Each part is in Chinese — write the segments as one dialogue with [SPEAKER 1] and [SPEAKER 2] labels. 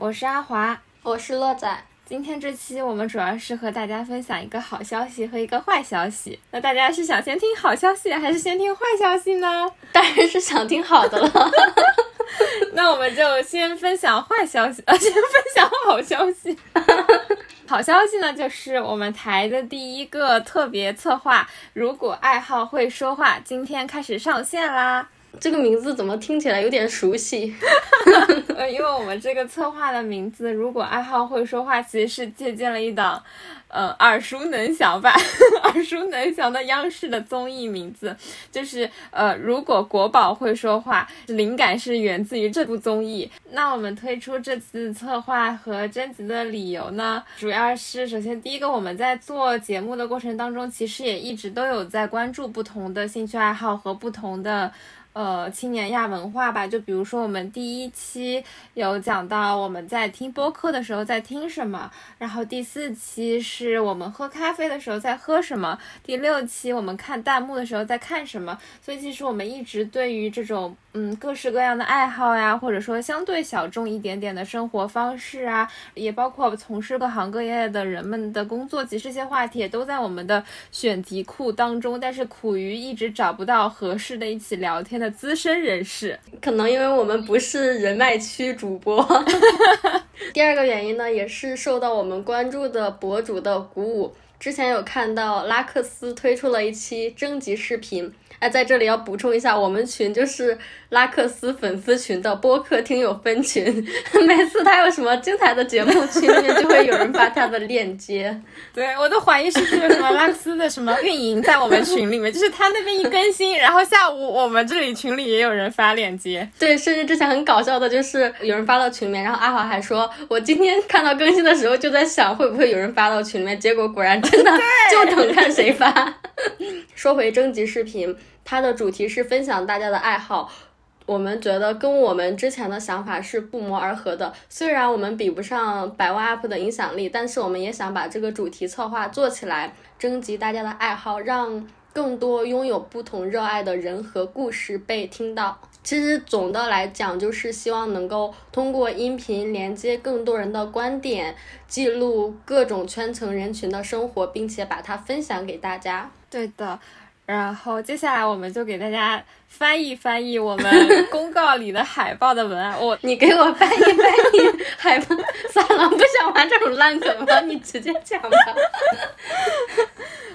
[SPEAKER 1] 我是阿华，
[SPEAKER 2] 我是乐仔。
[SPEAKER 1] 今天这期我们主要是和大家分享一个好消息和一个坏消息。那大家是想先听好消息还是先听坏消息呢？
[SPEAKER 2] 当然是想听好的了。
[SPEAKER 1] 那我们就先分享坏消息，呃，先分享好消息。好消息呢，就是我们台的第一个特别策划《如果爱好会说话》今天开始上线啦。
[SPEAKER 2] 这个名字怎么听起来有点熟悉？
[SPEAKER 1] 因为我们这个策划的名字“如果爱好会说话”，其实是借鉴了一档，呃，耳熟能详吧，耳熟能详的央视的综艺名字，就是呃，如果国宝会说话，灵感是源自于这部综艺。那我们推出这次策划和征集的理由呢，主要是首先第一个，我们在做节目的过程当中，其实也一直都有在关注不同的兴趣爱好和不同的。呃，青年亚文化吧，就比如说我们第一期有讲到我们在听播客的时候在听什么，然后第四期是我们喝咖啡的时候在喝什么，第六期我们看弹幕的时候在看什么。所以其实我们一直对于这种嗯各式各样的爱好呀，或者说相对小众一点点的生活方式啊，也包括从事各行各业的人们的工作，其实这些话题也都在我们的选题库当中，但是苦于一直找不到合适的一起聊天。的资深人士，
[SPEAKER 2] 可能因为我们不是人脉区主播。第二个原因呢，也是受到我们关注的博主的鼓舞。之前有看到拉克斯推出了一期征集视频。哎，在这里要补充一下，我们群就是拉克斯粉丝群的播客听友分群。每次他有什么精彩的节目，群里面就会有人发他的链接。
[SPEAKER 1] 对，我都怀疑是不是有什么拉克斯的什么运营在我们群里面，就是他那边一更新，然后下午我们这里群里也有人发链接。
[SPEAKER 2] 对，甚至之前很搞笑的就是有人发到群里面，然后阿华还说，我今天看到更新的时候就在想会不会有人发到群里面，结果果然真的，就等看谁发。说回征集视频。它的主题是分享大家的爱好，我们觉得跟我们之前的想法是不谋而合的。虽然我们比不上百万 UP 的影响力，但是我们也想把这个主题策划做起来，征集大家的爱好，让更多拥有不同热爱的人和故事被听到。其实总的来讲，就是希望能够通过音频连接更多人的观点，记录各种圈层人群的生活，并且把它分享给大家。
[SPEAKER 1] 对的。然后接下来我们就给大家翻译翻译我们 公告里的海报的文案。我
[SPEAKER 2] 你给我翻译翻译海报，算了，不想玩这种烂梗了，你直接讲吧。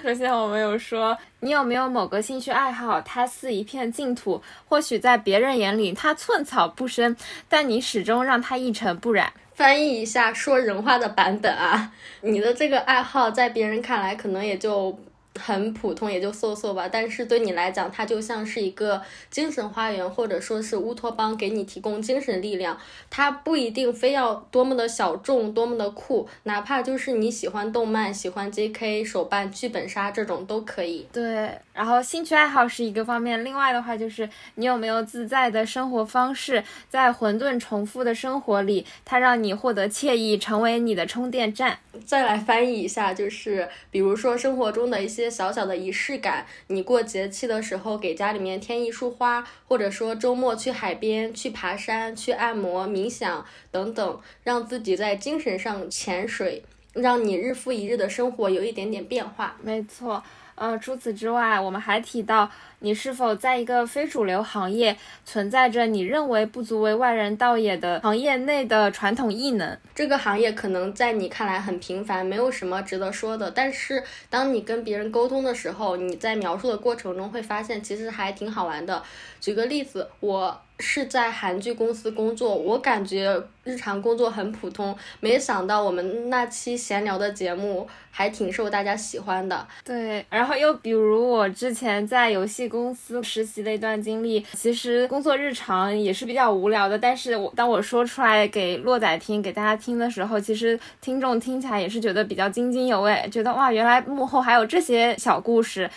[SPEAKER 1] 首先我没有说，你有没有某个兴趣爱好？它似一片净土，或许在别人眼里它寸草不生，但你始终让它一尘不染。
[SPEAKER 2] 翻译一下说人话的版本啊，你的这个爱好在别人看来可能也就。很普通，也就搜搜吧。但是对你来讲，它就像是一个精神花园，或者说是乌托邦，给你提供精神力量。它不一定非要多么的小众，多么的酷，哪怕就是你喜欢动漫、喜欢 J.K. 手办、剧本杀这种都可以。
[SPEAKER 1] 对，然后兴趣爱好是一个方面，另外的话就是你有没有自在的生活方式，在混沌重复的生活里，它让你获得惬意，成为你的充电站。
[SPEAKER 2] 再来翻译一下，就是比如说生活中的一些。小小的仪式感，你过节气的时候给家里面添一束花，或者说周末去海边、去爬山、去按摩、冥想等等，让自己在精神上潜水，让你日复一日的生活有一点点变化。
[SPEAKER 1] 没错。呃，除此之外，我们还提到，你是否在一个非主流行业存在着你认为不足为外人道也的行业内的传统异能？
[SPEAKER 2] 这个行业可能在你看来很平凡，没有什么值得说的。但是，当你跟别人沟通的时候，你在描述的过程中会发现，其实还挺好玩的。举个例子，我。是在韩剧公司工作，我感觉日常工作很普通，没想到我们那期闲聊的节目还挺受大家喜欢的。
[SPEAKER 1] 对，然后又比如我之前在游戏公司实习的一段经历，其实工作日常也是比较无聊的，但是我当我说出来给洛仔听，给大家听的时候，其实听众听起来也是觉得比较津津有味，觉得哇，原来幕后还有这些小故事。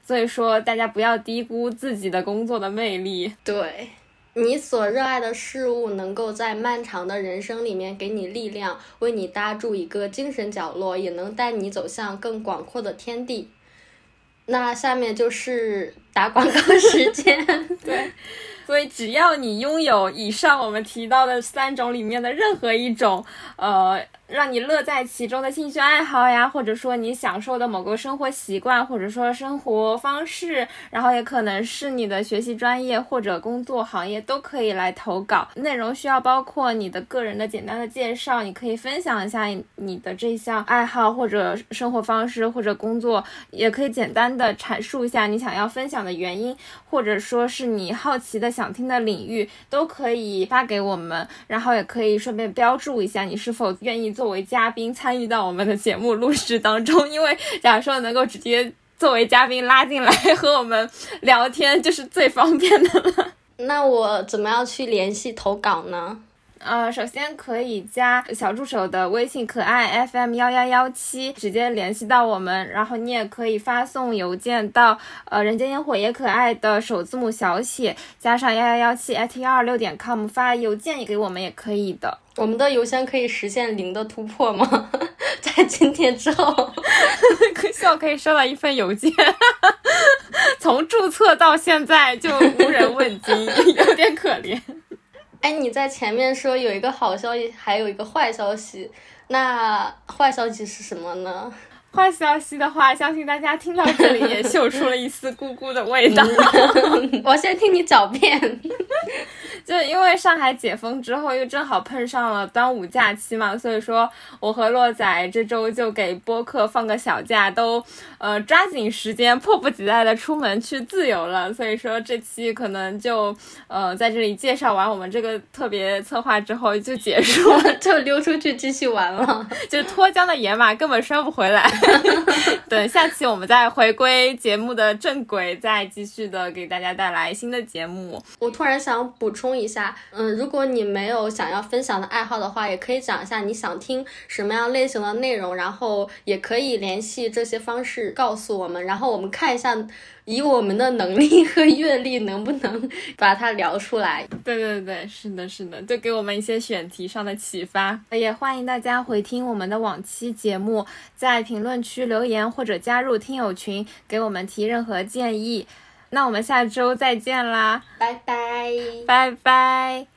[SPEAKER 1] 所以说，大家不要低估自己的工作的魅力。
[SPEAKER 2] 对。你所热爱的事物能够在漫长的人生里面给你力量，为你搭筑一个精神角落，也能带你走向更广阔的天地。那下面就是打广告时间。
[SPEAKER 1] 对，所以只要你拥有以上我们提到的三种里面的任何一种，呃。让你乐在其中的兴趣爱好呀，或者说你享受的某个生活习惯，或者说生活方式，然后也可能是你的学习专业或者工作行业，都可以来投稿。内容需要包括你的个人的简单的介绍，你可以分享一下你的这项爱好或者生活方式或者工作，也可以简单的阐述一下你想要分享的原因，或者说是你好奇的想听的领域，都可以发给我们，然后也可以顺便标注一下你是否愿意。作为嘉宾参与到我们的节目录制当中，因为假如说能够直接作为嘉宾拉进来和我们聊天，就是最方便的了。
[SPEAKER 2] 那我怎么样去联系投稿呢？
[SPEAKER 1] 呃，首先可以加小助手的微信，可爱 FM 幺幺幺七，直接联系到我们。然后你也可以发送邮件到呃人间烟火也可爱的首字母小写加上幺幺幺七 at 幺二六点 com 发邮件给我们也可以的。
[SPEAKER 2] 我们的邮箱可以实现零的突破吗？在今天之后，
[SPEAKER 1] 希望可以收到一份邮件。从注册到现在就无人问津，有点可怜。
[SPEAKER 2] 哎，你在前面说有一个好消息，还有一个坏消息，那坏消息是什么呢？
[SPEAKER 1] 坏消息的话，相信大家听到这里也嗅出了一丝咕咕的味道。
[SPEAKER 2] 我先听你狡辩。
[SPEAKER 1] 就因为上海解封之后，又正好碰上了端午假期嘛，所以说我和洛仔这周就给播客放个小假，都呃抓紧时间，迫不及待的出门去自由了。所以说这期可能就呃在这里介绍完我们这个特别策划之后就结束了，
[SPEAKER 2] 就溜出去继续玩了，
[SPEAKER 1] 就脱缰的野马根本拴不回来。等下期我们再回归节目的正轨，再继续的给大家带来新的节目。
[SPEAKER 2] 我突然想补充。一下，嗯，如果你没有想要分享的爱好的话，也可以讲一下你想听什么样类型的内容，然后也可以联系这些方式告诉我们，然后我们看一下，以我们的能力和阅历能不能把它聊出来。
[SPEAKER 1] 对对对，是的，是的，就给我们一些选题上的启发。也欢迎大家回听我们的往期节目，在评论区留言或者加入听友群，给我们提任何建议。那我们下周再见啦，
[SPEAKER 2] 拜拜，
[SPEAKER 1] 拜拜。